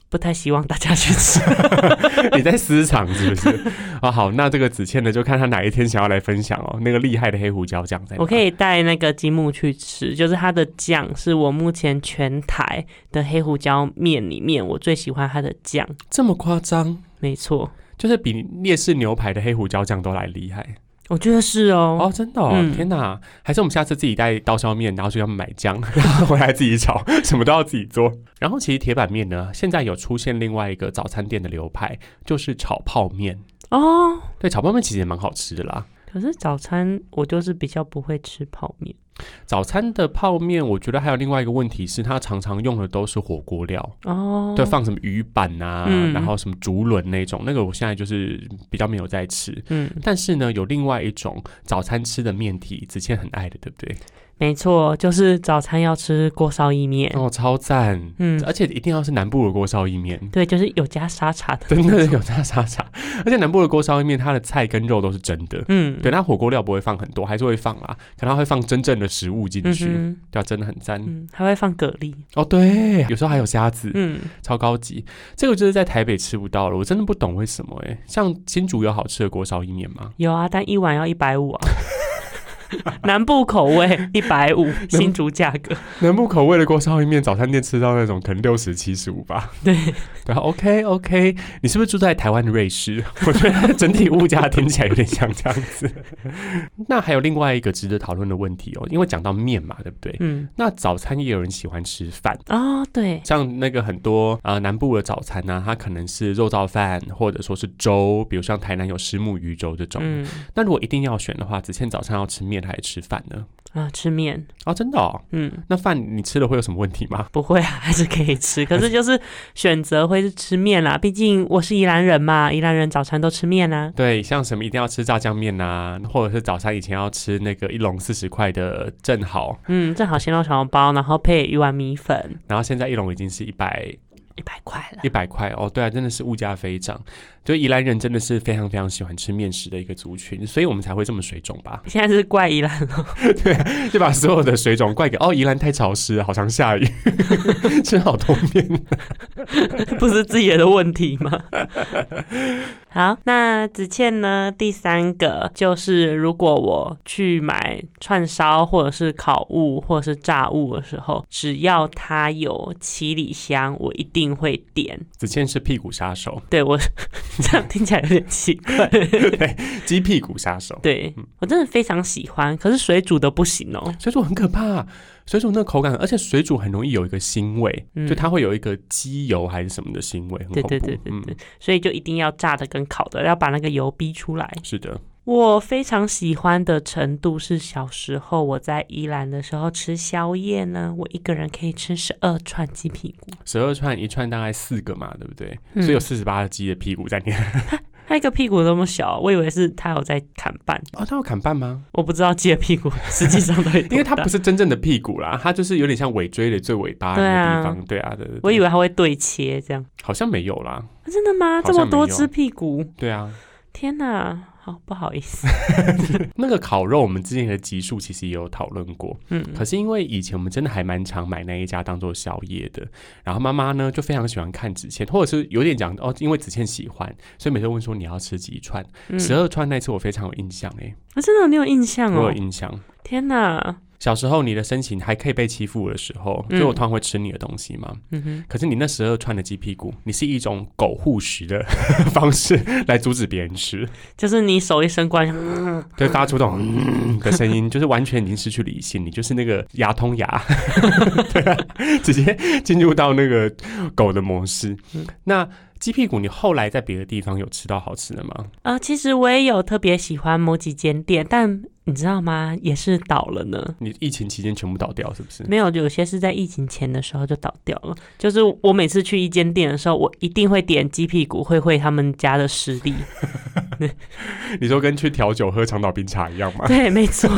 Speaker 2: 不太希望大家去吃。
Speaker 1: 你在私藏是不是？啊，好，那这个子倩呢，就看他哪一天想要来分享哦。那个厉害的黑胡椒酱在？
Speaker 2: 我可以带那个积木去吃，就是它的酱是我目前全台的黑胡椒面里面我最喜欢它的酱。
Speaker 1: 这么夸张，
Speaker 2: 没错，
Speaker 1: 就是比烈士牛排的黑胡椒酱都来厉害
Speaker 2: 我觉得是哦。
Speaker 1: 哦！真的哦，
Speaker 2: 嗯
Speaker 1: 天哪！还是我们下次自己带刀削面，然后去他们买姜，然后回来自己炒，什么都要自己做。然后其实铁板面呢，现在有出现另外一个早餐店的流派，就是炒泡面。
Speaker 2: 哦，
Speaker 1: 对，炒泡面其实也蛮好吃的啦。
Speaker 2: 可是早餐我就是比较不会吃泡面。
Speaker 1: 早餐的泡面，我觉得还有另外一个问题是，它常常用的都是火锅料。
Speaker 2: 哦，
Speaker 1: 对，放什么鱼板啊，
Speaker 2: 嗯
Speaker 1: 然后什么竹轮那种，那个我现在就是比较没有在吃。
Speaker 2: 嗯，
Speaker 1: 但是呢，有另外一种早餐吃的面体，子倩很爱的，对不对？
Speaker 2: 没错，就是早餐要吃锅烧意面。
Speaker 1: 哦，超赞！
Speaker 2: 嗯，
Speaker 1: 而且一定要是南部的锅烧意面，
Speaker 2: 对，就是有加沙茶的。
Speaker 1: 真的有加沙茶。而且南部的锅烧意面，它的菜跟肉都是真的。
Speaker 2: 嗯，
Speaker 1: 对，它火锅料不会放很多，还是会放啦，可能它会放真正的食物进去，
Speaker 2: 嗯，
Speaker 1: 对啊，真的很赞。
Speaker 2: 嗯，还会放蛤蜊。
Speaker 1: 哦，对，有时候还有虾子，
Speaker 2: 嗯，
Speaker 1: 超高级。这个就是在台北吃不到了，我真的不懂为什么哎。像新竹有好吃的锅烧意面吗？
Speaker 2: 有啊，但一碗要一百五啊。南部口味一百五，新竹价格。
Speaker 1: 南部口味的锅烧意面，早餐店吃到那种可能六十七十五吧。
Speaker 2: 对，
Speaker 1: 然后，OK OK，你是不是住在台湾的瑞士？我觉得整体物价听起来有点像这样子。那还有另外一个值得讨论的问题哦，因为讲到面嘛，对不对？
Speaker 2: 嗯，
Speaker 1: 那早餐也有人喜欢吃饭，
Speaker 2: 哦，对，
Speaker 1: 像那个很多呃南部的早餐呢、它可能是肉燥饭，或者说是粥，比如像台南有虱目鱼粥这种。
Speaker 2: 嗯，
Speaker 1: 那如果一定要选的话，子倩早餐要吃面还是吃饭呢？
Speaker 2: 啊，吃面，
Speaker 1: 哦，真的哦，
Speaker 2: 嗯，
Speaker 1: 那饭你吃了会有什么问题吗？
Speaker 2: 不会啊，还是可以吃。可是就是选择会是吃面啦，毕竟我是宜兰人嘛，宜兰人早餐都吃面啊。
Speaker 1: 对，像什么一定要吃炸酱面呐、或者是早餐以前要吃那个一笼四十块的正好，
Speaker 2: 嗯，正好鲜肉小笼包，然后配一碗米粉，
Speaker 1: 然后现在一笼已经是一百
Speaker 2: 一百块了。
Speaker 1: 一百块哦。对啊，真的是物价飞涨，就宜兰人真的是非常非常喜欢吃面食的一个族群，所以我们才会这么水肿吧？
Speaker 2: 现在是怪宜兰了，
Speaker 1: 就把所有的水肿怪给哦，宜兰太潮湿了，好常下雨，吃好多面。
Speaker 2: 不是自己的问题吗？好，那子倩呢？第三个就是，如果我去买串烧或者是烤物或者是炸物的时候，只要它有七里香，我一定定会点。
Speaker 1: 子倩是屁股杀手，
Speaker 2: 对我 这样听起来有点奇怪。
Speaker 1: 对鸡屁股杀手。
Speaker 2: 对我真的非常喜欢，可是水煮的不行哦。
Speaker 1: 水煮很可怕，水煮那个口感，而且水煮很容易有一个腥味，
Speaker 2: 嗯
Speaker 1: 就它会有一个鸡油还是什么的腥味，很
Speaker 2: 对对
Speaker 1: 恐怖。对
Speaker 2: 对对对，所以就一定要炸的跟烤的，要把那个油逼出来。
Speaker 1: 是的，
Speaker 2: 我非常喜欢的程度是小时候我在宜兰的时候吃宵夜呢，我一个人可以吃十二串鸡屁股，
Speaker 1: 十二串一串大概四个嘛，对不对？
Speaker 2: 嗯
Speaker 1: 所以有四十八个鸡的屁股在里面。
Speaker 2: 它一个屁股那么小，我以为是他有在砍半，
Speaker 1: 哦，他有砍半吗？
Speaker 2: 我不知道鸡的屁股实际上都会 多大，
Speaker 1: 因为它不是真正的屁股啦，它就是有点像尾椎的最尾巴的那个地方。对啊，对对对
Speaker 2: 我以为它会对切这样，
Speaker 1: 好像没有啦。
Speaker 2: 啊真的吗？这么多只屁股，
Speaker 1: 对啊，
Speaker 2: 天哪！好不好意思，
Speaker 1: 那个烤肉我们之前的集数其实也有讨论过，
Speaker 2: 嗯，
Speaker 1: 可是因为以前我们真的还蛮常买那一家当做宵夜的，然后妈妈呢就非常喜欢看子倩，或者是有点讲哦，因为子倩喜欢，所以每次问说你要吃几串，
Speaker 2: 嗯。
Speaker 1: 十二串那次我非常有印象哎、
Speaker 2: 啊真的你有印象哦？
Speaker 1: 我有？印象。
Speaker 2: 天哪，
Speaker 1: 小时候你的身形还可以被欺负的时候，
Speaker 2: 嗯。
Speaker 1: 就我突然会吃你的东西嘛。
Speaker 2: 嗯哼，
Speaker 1: 可是你那时候穿的鸡屁股，你是一种狗护食的方式来阻止别人吃，
Speaker 2: 就是你手一伸过来，
Speaker 1: 对，发出这种、嗯、的声音，就是完全已经失去理性，你就是那个牙通牙，对啊，直接进入到那个狗的模式。
Speaker 2: 嗯。
Speaker 1: 那鸡屁股，你后来在别的地方有吃到好吃的吗？
Speaker 2: 啊，其实我也有特别喜欢某几间店，但你知道吗？也是倒了呢。
Speaker 1: 你疫情期间全部倒掉是不是？
Speaker 2: 没有，有些是在疫情前的时候就倒掉了。就是我每次去一间店的时候，我一定会点鸡屁股，会会他们家的实力。
Speaker 1: 你说跟去调酒喝长岛冰茶一样吗？
Speaker 2: 对，没错。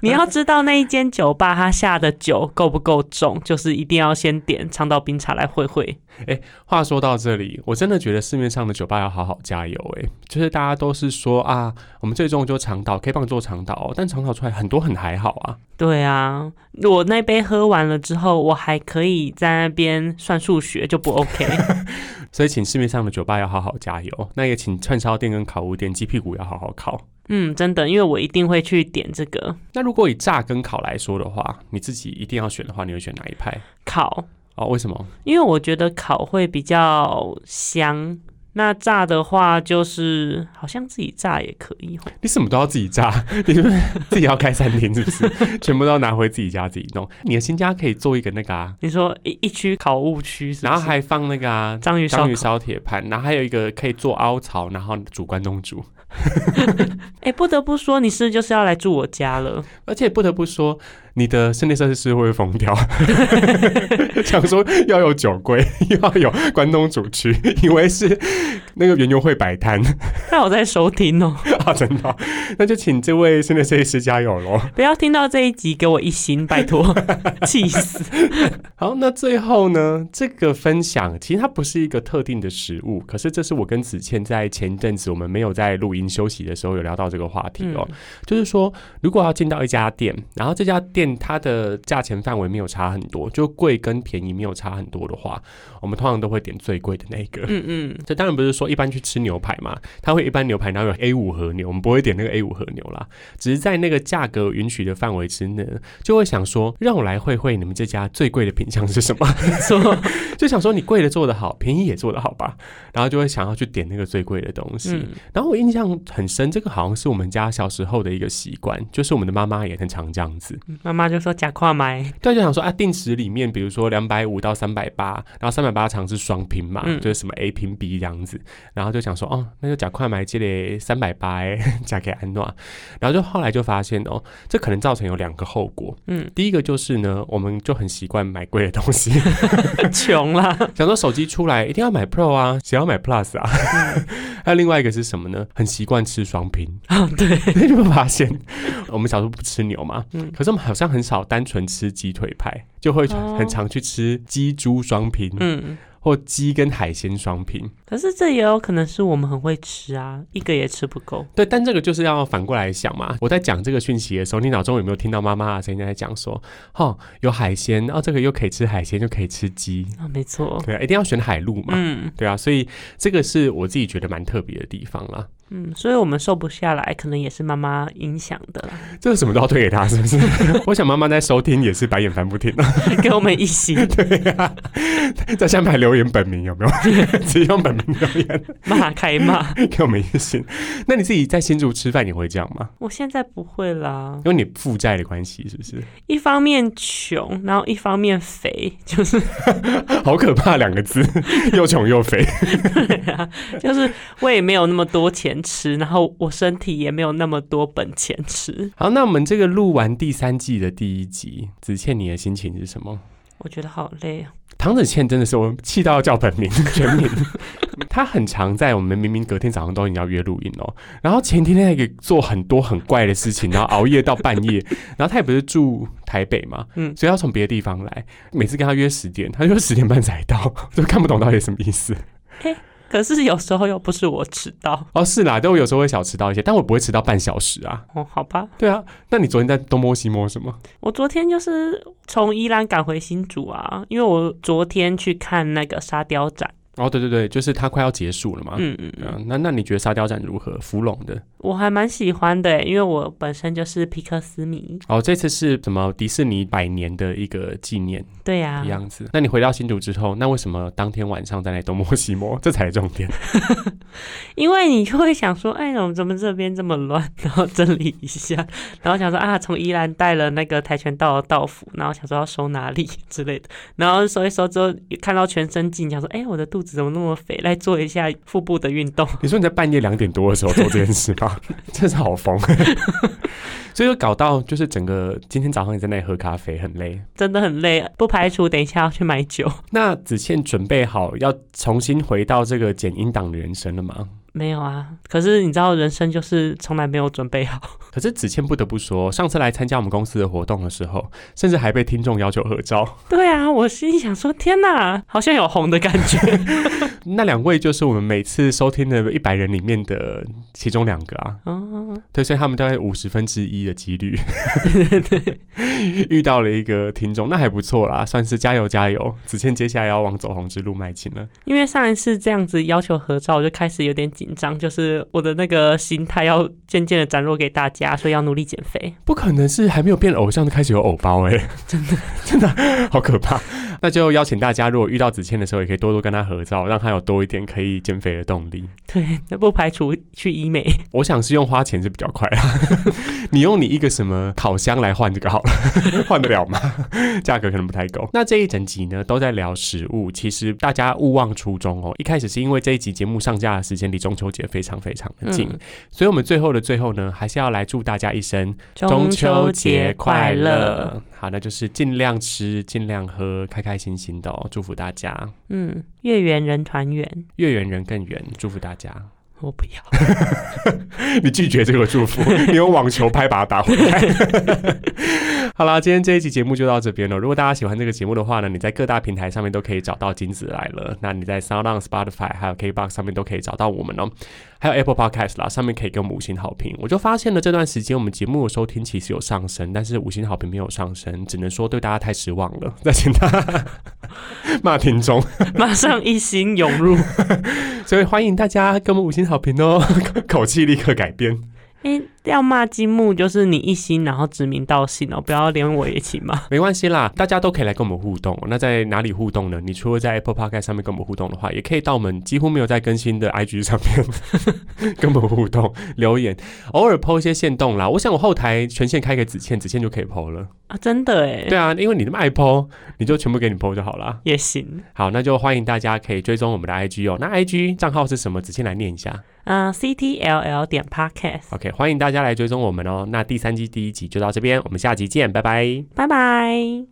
Speaker 2: 你要知道那一间酒吧它下的酒够不够重，就是一定要先点长岛冰茶来会会。
Speaker 1: 哎话说到这里，我真的觉得市面上的酒吧要好好加油哎、就是大家都是说啊，我们最终就长岛，可以帮你做长岛哦，但长岛出来很多很还好啊。
Speaker 2: 对啊，我那杯喝完了之后，我还可以在那边算数学，就不 OK。
Speaker 1: 所以请市面上的酒吧要好好加油，那也请串烧店跟烤物店鸡屁股要好好烤。
Speaker 2: 嗯，真的，因为我一定会去点这个
Speaker 1: 那如果以炸跟烤来说的话，你自己一定要选的话，你会选哪一派？
Speaker 2: 烤，
Speaker 1: 哦，为什么？
Speaker 2: 因为我觉得烤会比较香。那炸的话，就是好像自己炸也可以吼。
Speaker 1: 你什么都要自己炸，你是自己要开餐厅是不是？全部都要拿回自己家自己弄。你的新家可以做一个那个啊，
Speaker 2: 你说一一区烤物区是是，
Speaker 1: 然后还放那个啊
Speaker 2: 章鱼烧
Speaker 1: 章鱼。烧铁盘，然后还有一个可以做凹槽，然后煮关东煮。
Speaker 2: 哎、不得不说，你是不是就是要来住我家了？
Speaker 1: 而且不得不说，你的室内设计师会疯掉，想说要有酒柜，又 要有关东煮区，以为是那个园游会摆摊
Speaker 2: 那我在收听哦，
Speaker 1: 啊，真的哦、那就请这位室内设计师加油喽。
Speaker 2: 不要听到这一集给我一星，拜托，气死！
Speaker 1: 好，那最后呢，这个分享其实它不是一个特定的食物，可是这是我跟子倩在前一阵子我们没有在录音休息的时候有聊到这个话题哦，就是说如果要进到一家店，然后这家店它的价钱范围没有差很多，就贵跟便宜没有差很多的话，我们通常都会点最贵的那个。
Speaker 2: 嗯嗯，
Speaker 1: 这当然不是说一般去吃牛排嘛，它会一般牛排然后有 A 五和牛，我们不会点那个 A 五和牛啦，只是在那个价格允许的范围之内，就会想说让我来会会你们这家最贵的品相是什么，
Speaker 2: 说，
Speaker 1: 就想说你贵的做得好，便宜也做得好吧，然后就会想要去点那个最贵的东西。
Speaker 2: 嗯
Speaker 1: 然后我印象很深，这个好像是我们家小时候的一个习惯，就是我们的妈妈也很常这样子。
Speaker 2: 妈妈就说假跨买，
Speaker 1: 对，就想说啊，定时里面，比如说两百五到三百八，然后三百八常是双拼嘛，
Speaker 2: 嗯。
Speaker 1: 就是什么 A 拼 B 这样子，然后就想说哦，那就假跨买这里三百八哎，加给安诺，然后就后来就发现哦，这可能造成有两个后果，
Speaker 2: 嗯，
Speaker 1: 第一个就是呢，我们就很习惯买贵的东西，
Speaker 2: 穷啦，
Speaker 1: 想说手机出来一定要买 Pro 啊，谁要买 Plus 啊？还有另外一个是什么呢？很习惯吃双拼，
Speaker 2: 啊，对，
Speaker 1: 你有没有发现，我们小时候不吃牛嘛，
Speaker 2: 嗯。
Speaker 1: 可是我们好像很少单纯吃鸡腿排，就会
Speaker 2: 哦
Speaker 1: 很常去吃鸡猪双拼，
Speaker 2: 嗯，
Speaker 1: 或鸡跟海鲜双拼。
Speaker 2: 可是这也有可能是我们很会吃啊，一个也吃不够。
Speaker 1: 对，但这个就是要反过来想嘛。我在讲这个讯息的时候，你脑中有没有听到妈妈的声音在讲说，哦，有海鲜，哦，这个又可以吃海鲜，又可以吃鸡，
Speaker 2: 啊，没错，
Speaker 1: 对啊，一定要选海陆嘛。
Speaker 2: 嗯，
Speaker 1: 对啊，所以这个是我自己觉得蛮特别的地方啦。
Speaker 2: 嗯，所以我们瘦不下来，可能也是妈妈影响的啦，
Speaker 1: 这个什么都要推给他，是不是？我想妈妈在收听也是白眼翻不停啊。
Speaker 2: 给我们一星
Speaker 1: 对呀、在下面留言本名有没有？直接用本名留言
Speaker 2: 骂开骂。
Speaker 1: 给我们一星。那你自己在新竹吃饭，你会这样吗？
Speaker 2: 我现在不会啦，
Speaker 1: 因为你负债的关系，是不是？
Speaker 2: 一方面穷，然后一方面肥，就是
Speaker 1: 好可怕两个字，又穷又肥。
Speaker 2: 就是我也没有那么多钱吃，然后我身体也没有那么多本钱吃，
Speaker 1: 好，那我们这个录完第三季的第一集，子倩你的心情是什么？
Speaker 2: 我觉得好累啊。
Speaker 1: 唐子倩真的是我气到要叫本名全名，她很常在我们明明隔天早上都已经要约录音哦，然后前天还给做很多很怪的事情，然后熬夜到半夜，然后她也不是住台北嘛，嗯
Speaker 2: 嗯，
Speaker 1: 所以要从别的地方来，每次跟她约十点，她就十点半才到，就看不懂到底什么意思。
Speaker 2: 可是有时候又不是我迟到
Speaker 1: 哦，是啦，但我有时候会小迟到一些，但我不会迟到半小时啊。
Speaker 2: 哦，好吧。
Speaker 1: 对啊，那你昨天在东摸西摸什么？
Speaker 2: 我昨天就是从宜兰赶回新竹啊，因为我昨天去看那个沙雕展。
Speaker 1: 哦，对对对，就是它快要结束了嘛。
Speaker 2: 嗯嗯嗯，
Speaker 1: 啊，那那你觉得沙雕展如何？芙蓉的
Speaker 2: 我还蛮喜欢的，因为我本身就是皮克斯迷。
Speaker 1: 哦，这次是什么迪士尼百年的一个纪念
Speaker 2: 对呀、
Speaker 1: 的样子。那你回到新竹之后，那为什么当天晚上在那东摸西摸？这才是重点。
Speaker 2: 因为你就会想说，哎，怎么怎么这边这么乱，然后整理一下，然后想说啊，从宜兰带了那个跆拳道的道服，然后想说要收哪里之类的，然后收一收之后，看到全身镜，想说，哎，我的肚子怎么那么肥，来做一下腹部的运动。
Speaker 1: 你说你在半夜两点多的时候做这件事吗？真是好疯。所以就搞到就是整个今天早上你在那里喝咖啡很累。
Speaker 2: 真的很累，不排除等一下要去买酒。
Speaker 1: 那子倩准备好要重新回到这个剪音档的人生了吗？
Speaker 2: 没有啊，可是你知道，人生就是从来没有准备好。
Speaker 1: 可是子倩不得不说，上次来参加我们公司的活动的时候，甚至还被听众要求合照。
Speaker 2: 对啊，我心里想说，天哪，好像有红的感觉。
Speaker 1: 那两位就是我们每次收听的一百人里面的其中两个啊，
Speaker 2: 哦，
Speaker 1: 对，所以他们大概五十分之一的几率遇到了一个听众，那还不错啦，算是加油加油。子倩接下来要往走红之路迈进了。
Speaker 2: 因为上一次这样子要求合照，我就开始有点紧张，就是我的那个心态要渐渐的展露给大家，所以要努力减肥。
Speaker 1: 不可能是还没有变偶像就开始有偶包 哎、真的真的 好可怕。那就邀请大家，如果遇到子倩的时候，也可以多多跟他合照，让他有多一点可以减肥的动力。
Speaker 2: 对，那不排除去医美。
Speaker 1: 我想是用花钱是比较快啊，你用你一个什么烤箱来换这个好了，换得了吗？价格可能不太够。那这一整集呢都在聊食物，其实大家勿忘初衷哦。一开始是因为这一集节目上架的时间离中秋节非常非常的近，
Speaker 2: 嗯
Speaker 1: 所以我们最后的最后呢，还是要来祝大家一生
Speaker 2: 中秋节快乐！。
Speaker 1: 好，那就是尽量吃，尽量喝，开开心心的哦。祝福大家，
Speaker 2: 嗯，月圆人团圆。
Speaker 1: 月圆人更圆。祝福大家。
Speaker 2: 我不要。
Speaker 1: 你拒绝这个祝福，你用网球拍把它打回来。好啦，今天这一集节目就到这边了。如果大家喜欢这个节目的话呢，你在各大平台上面都可以找到金子来了。那你在 Sound On、Spotify 还有 KBox 上面都可以找到我们哦。还有 Apple Podcast 啦，上面可以给我们五星好评。我就发现了这段时间我们节目的收听其实有上升，但是五星好评没有上升，只能说对大家太失望了。再请大家 骂听众。
Speaker 2: 马上一心涌入。
Speaker 1: 所以欢迎大家给我们五星好评哦，口气立刻改变。
Speaker 2: 哎、要骂金木就是你一心，然后指名道姓哦，不要连我一起骂。
Speaker 1: 没关系啦，大家都可以来跟我们互动。那在哪里互动呢？你除了在 Apple Podcast 上面跟我们互动的话，也可以到我们几乎没有在更新的 IG 上面 跟我们互动留言，偶尔 PO 一些线动啦。我想我后台权限开给子倩，子倩就可以 PO 了。
Speaker 2: 啊，真的哎，
Speaker 1: 对啊，因为你那么爱 PO，你就全部给你 PO 就好了。
Speaker 2: 也行。
Speaker 1: 好，那就欢迎大家可以追踪我们的 IG 哦。那 IG 账号是什么？子倩来念一下。
Speaker 2: 嗯、c T L L 点
Speaker 1: Podcast，OK，欢迎大家来追踪我们哦。那第三季第一集就到这边，我们下集见，拜拜。
Speaker 2: 拜拜。